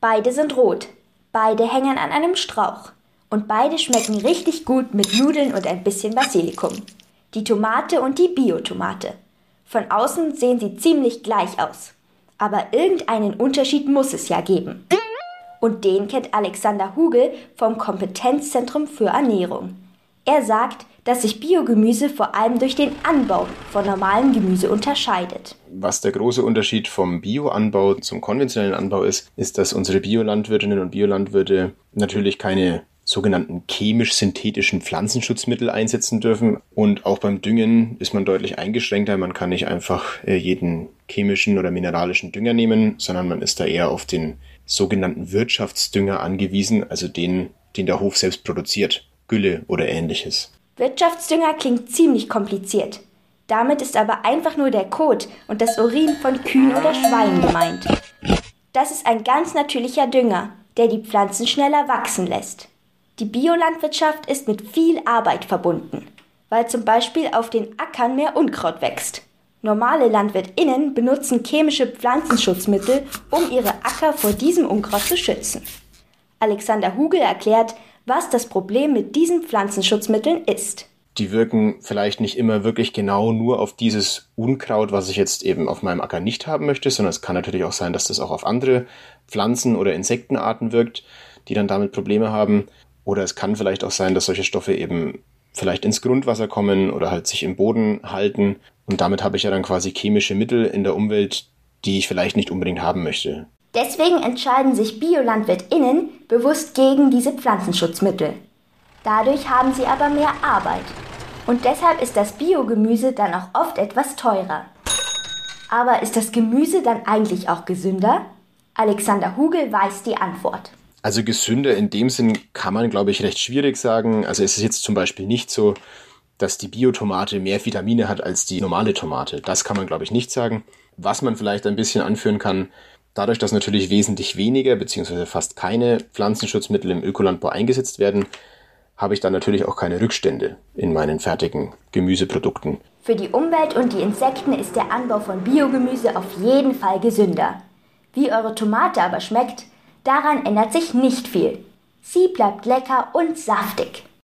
Beide sind rot, beide hängen an einem Strauch und beide schmecken richtig gut mit Nudeln und ein bisschen Basilikum. Die Tomate und die Biotomate. Von außen sehen sie ziemlich gleich aus. Aber irgendeinen Unterschied muss es ja geben. Und den kennt Alexander Hugel vom Kompetenzzentrum für Ernährung. Er sagt, dass sich Biogemüse vor allem durch den Anbau von normalem Gemüse unterscheidet. Was der große Unterschied vom Bioanbau zum konventionellen Anbau ist, ist, dass unsere Biolandwirtinnen und Biolandwirte natürlich keine sogenannten chemisch-synthetischen Pflanzenschutzmittel einsetzen dürfen. Und auch beim Düngen ist man deutlich eingeschränkter. Man kann nicht einfach äh, jeden chemischen oder mineralischen Dünger nehmen, sondern man ist da eher auf den sogenannten Wirtschaftsdünger angewiesen, also den, den der Hof selbst produziert. Gülle oder ähnliches. Wirtschaftsdünger klingt ziemlich kompliziert. Damit ist aber einfach nur der Kot und das Urin von Kühen oder Schweinen gemeint. Das ist ein ganz natürlicher Dünger, der die Pflanzen schneller wachsen lässt. Die Biolandwirtschaft ist mit viel Arbeit verbunden, weil zum Beispiel auf den Ackern mehr Unkraut wächst. Normale LandwirtInnen benutzen chemische Pflanzenschutzmittel, um ihre Acker vor diesem Unkraut zu schützen. Alexander Hugel erklärt, was das Problem mit diesen Pflanzenschutzmitteln ist. Die wirken vielleicht nicht immer wirklich genau nur auf dieses Unkraut, was ich jetzt eben auf meinem Acker nicht haben möchte, sondern es kann natürlich auch sein, dass das auch auf andere Pflanzen oder Insektenarten wirkt, die dann damit Probleme haben. Oder es kann vielleicht auch sein, dass solche Stoffe eben vielleicht ins Grundwasser kommen oder halt sich im Boden halten. Und damit habe ich ja dann quasi chemische Mittel in der Umwelt, die ich vielleicht nicht unbedingt haben möchte. Deswegen entscheiden sich BiolandwirtInnen bewusst gegen diese Pflanzenschutzmittel. Dadurch haben sie aber mehr Arbeit. Und deshalb ist das Biogemüse dann auch oft etwas teurer. Aber ist das Gemüse dann eigentlich auch gesünder? Alexander Hugel weiß die Antwort. Also gesünder in dem Sinn kann man, glaube ich, recht schwierig sagen. Also es ist jetzt zum Beispiel nicht so, dass die Biotomate mehr Vitamine hat als die normale Tomate. Das kann man, glaube ich, nicht sagen. Was man vielleicht ein bisschen anführen kann, Dadurch, dass natürlich wesentlich weniger bzw. fast keine Pflanzenschutzmittel im Ökolandbau eingesetzt werden, habe ich dann natürlich auch keine Rückstände in meinen fertigen Gemüseprodukten. Für die Umwelt und die Insekten ist der Anbau von Biogemüse auf jeden Fall gesünder. Wie eure Tomate aber schmeckt, daran ändert sich nicht viel. Sie bleibt lecker und saftig.